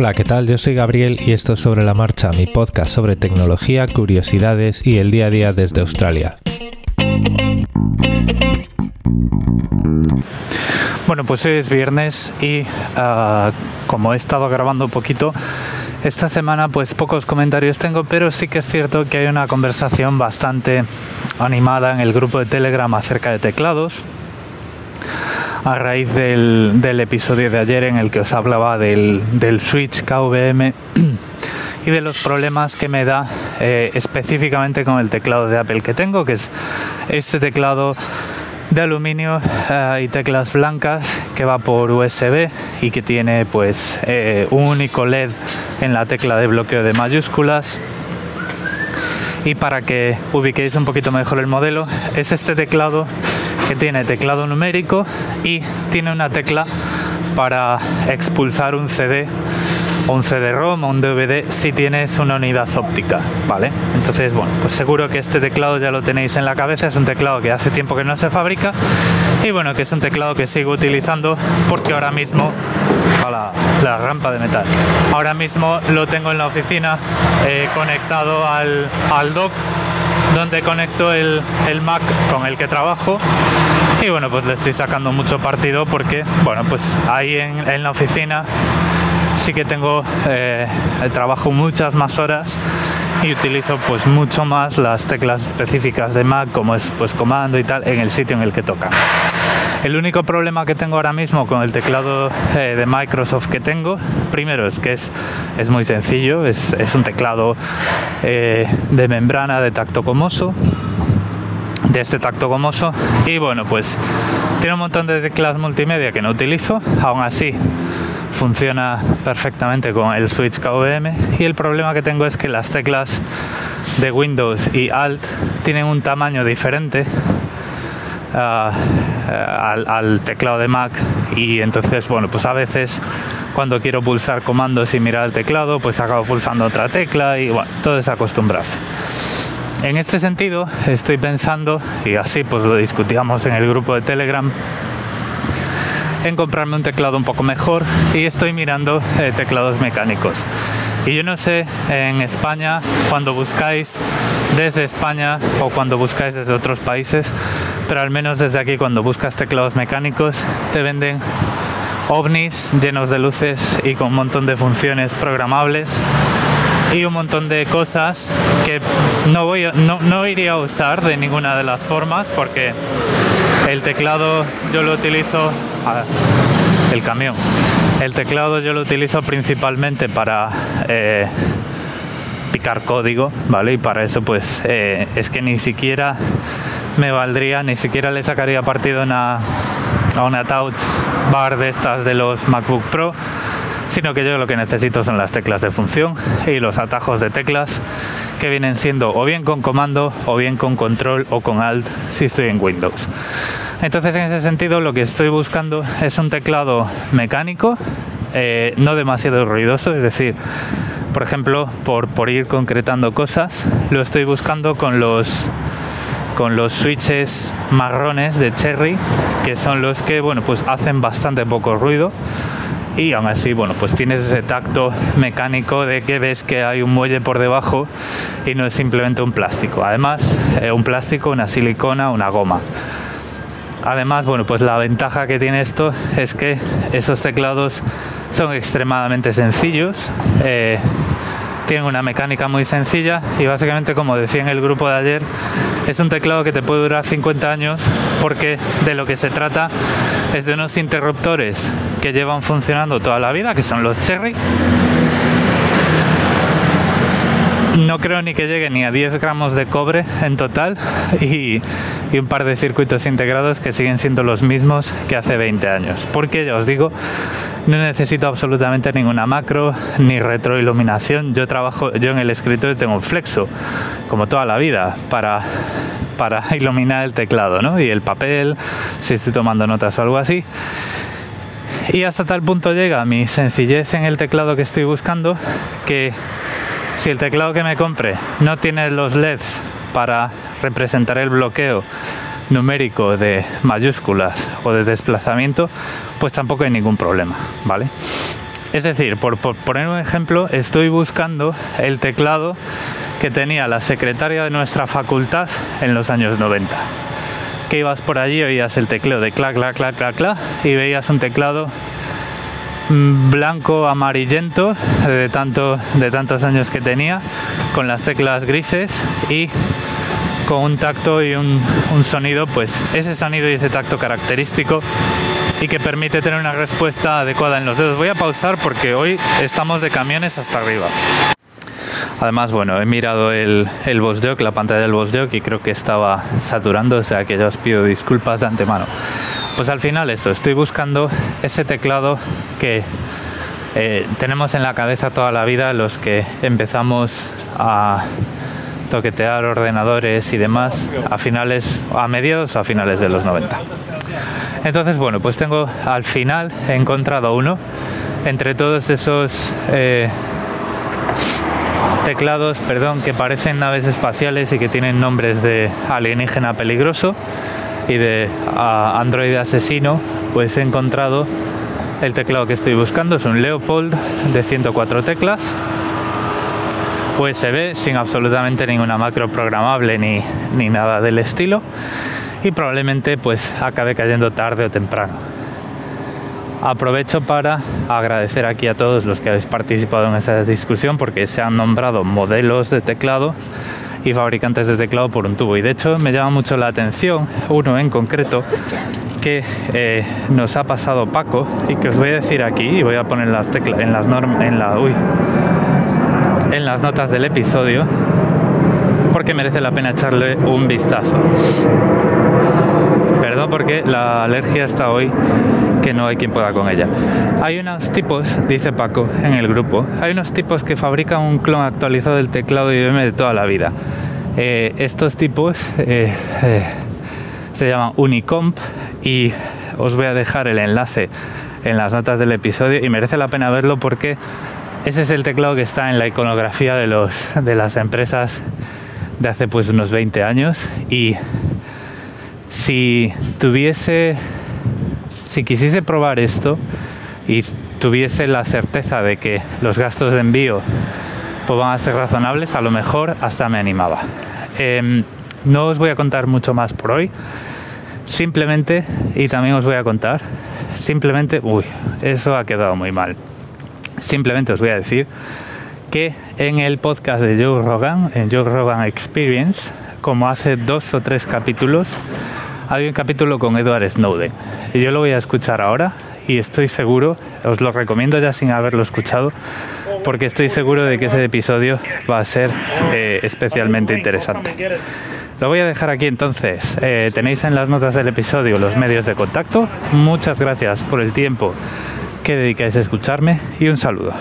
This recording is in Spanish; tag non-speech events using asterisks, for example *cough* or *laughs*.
Hola, ¿qué tal? Yo soy Gabriel y esto es Sobre la Marcha, mi podcast sobre tecnología, curiosidades y el día a día desde Australia. Bueno, pues hoy es viernes y ah, como he estado grabando poquito, esta semana pues pocos comentarios tengo, pero sí que es cierto que hay una conversación bastante animada en el grupo de Telegram acerca de teclados a raíz del, episodio de ayer en el que os hablaba del, Switch KVM *clears throat* y de los problemas que me da eh, específicamente con el teclado de Apple que tengo, que es este teclado de aluminio eh, y teclas blancas que va por USB y que tiene pues eh, un único LED en la tecla de bloqueo de mayúsculas. Y para que ubiquéis un poquito mejor el modelo es este teclado que tiene teclado numérico y tiene una tecla para expulsar un CD un CD-ROM o un DVD si tienes una unidad óptica, ¿vale? Entonces, bueno, pues seguro que este teclado ya lo tenéis en la cabeza, es un teclado que hace tiempo que no se fabrica y bueno, que es un teclado que sigo utilizando porque ahora mismo la, rampa de metal. Ahora mismo lo tengo en la oficina eh, conectado al, al dock donde conecto el, Mac con el que trabajo y bueno pues le estoy sacando mucho partido porque bueno pues ahí en, la oficina sí que tengo eh, el trabajo muchas más horas y utilizo pues mucho más las teclas específicas de Mac como es pues comando y tal en el sitio en el que toca. El único problema que tengo ahora mismo con el teclado eh, de Microsoft que tengo, primero es que es, es muy sencillo, es, un teclado eh, de membrana de tacto gomoso, de este tacto gomoso, y bueno, pues tiene un montón de teclas multimedia que no utilizo, aún así funciona perfectamente con el switch KVM y el problema que tengo es que las teclas de Windows y Alt tienen un tamaño diferente eh, al, teclado de Mac. Y entonces bueno pues a veces cuando quiero pulsar comandos y mirar el teclado pues acabo pulsando otra tecla y bueno todo es acostumbrarse. En este sentido estoy pensando y así pues lo discutíamos en el grupo de Telegram en comprarme un teclado un poco mejor y estoy mirando eh, teclados mecánicos. Y yo no sé en España cuando buscáis desde España o cuando buscáis desde otros países pero al menos desde aquí cuando buscas teclados mecánicos te venden ovnis llenos de luces y con un montón de funciones programables y un montón de cosas que no voy no, no iría a usar de ninguna de las formas porque el teclado yo lo utilizo el camión. El teclado yo lo utilizo principalmente para eh, picar código vale y para eso pues eh, es que ni siquiera me valdría, ni siquiera le sacaría partido a una touch bar de estas de los MacBook Pro, sino que yo lo que necesito son las teclas de función y los atajos de teclas que vienen siendo o bien con comando o bien con control o con alt si estoy en Windows. Entonces en ese sentido lo que estoy buscando es un teclado mecánico, eh, no demasiado ruidoso, es decir, por ejemplo, por, por ir concretando cosas, lo estoy buscando con los con los switches marrones de Cherry, que son los que, bueno, pues hacen bastante poco ruido y aún así, bueno, pues tienes ese tacto mecánico de que ves que hay un muelle por debajo y no es simplemente un plástico. Además, eh, un plástico, una silicona, una goma. Además, bueno, pues la ventaja que tiene esto es que esos teclados son extremadamente sencillos. Eh, tienen una mecánica muy sencilla y básicamente como decía en el grupo de ayer es un teclado que te puede durar 50 años porque de lo que se trata es de unos interruptores que llevan funcionando toda la vida que son los Cherry no creo ni que llegue ni a 10 gramos de cobre en total y, un par de circuitos integrados que siguen siendo los mismos que hace 20 años. Porque ya os digo, no necesito absolutamente ninguna macro ni retroiluminación. Yo trabajo, yo en el escritorio tengo un flexo, como toda la vida, para, para *laughs* iluminar el teclado ¿no? y el papel, si estoy tomando notas o algo así. Y hasta tal punto llega mi sencillez en el teclado que estoy buscando que si el teclado que me compre no tiene los LEDs para representar el bloqueo numérico de mayúsculas o de desplazamiento, pues tampoco hay ningún problema, ¿vale? Es decir, por, poner un ejemplo, estoy buscando el teclado que tenía la secretaria de nuestra facultad en los años 90. Que ibas por allí, oías el tecleo de clac, clac, clac, clac, clac, y veías un teclado mm, blanco amarillento de, tanto, de tantos años que tenía, con las teclas grises y con un tacto y un, sonido, pues ese sonido y ese tacto característico y que permite tener una respuesta adecuada en los dedos. Voy a pausar porque hoy estamos de camiones hasta arriba. Además, bueno, he mirado el, el la pantalla del Jock y creo que estaba saturando, o sea que ya os pido disculpas de antemano. Pues al final eso, estoy buscando ese teclado que eh, tenemos en la cabeza toda la vida los que empezamos a toquetear ordenadores y demás a finales, a mediados a finales de los 90. Entonces, bueno, pues tengo al final encontrado uno. Entre todos esos eh, teclados, perdón, que parecen naves espaciales y que tienen nombres de alienígena peligroso y de Android asesino, pues he encontrado el teclado que estoy buscando, es un Leopold de 104 teclas, USB sin absolutamente ninguna macro programable ni, ni nada del estilo y probablemente pues acabe cayendo tarde o temprano. Aprovecho para agradecer aquí a todos los que habéis participado en esa discusión porque se han nombrado modelos de teclado y fabricantes de teclado por un tubo. Y de hecho me llama mucho la atención uno en concreto que eh, nos ha pasado Paco y que os voy a decir aquí y voy a poner las teclas en las en la uy, en las notas del episodio porque merece la pena echarle un vistazo. Perdón porque la alergia está hoy que no hay quien pueda con ella. Hay unos tipos, dice Paco en el grupo, hay unos tipos que fabrican un clon actualizado del teclado IBM de toda la vida. Eh, estos tipos eh, eh, se llaman Unicomp y os voy a dejar el enlace en las notas del episodio y merece la pena verlo porque ese es el teclado que está en la iconografía de, los, de las empresas de hace pues unos 20 años y si tuviese si quisiese probar esto y tuviese la certeza de que los gastos de envío pues, van a ser razonables, a lo mejor hasta me animaba. Em, no os voy a contar mucho más por hoy. Simplemente, y también os voy a contar, simplemente, uy, eso ha quedado muy mal. Simplemente os voy a decir que en el podcast de Joe Rogan, en Joe Rogan Experience, como hace dos o tres capítulos, hay un capítulo con Edward Snowden. Y yo lo voy a escuchar ahora y estoy seguro, os lo recomiendo ya sin haberlo escuchado, porque estoy seguro de que ese episodio va a ser eh, especialmente interesante. Lo voy a dejar aquí entonces. Eh, tenéis en las notas del episodio los medios de contacto. Muchas gracias por el tiempo que dedicáis a escucharme y un saludo.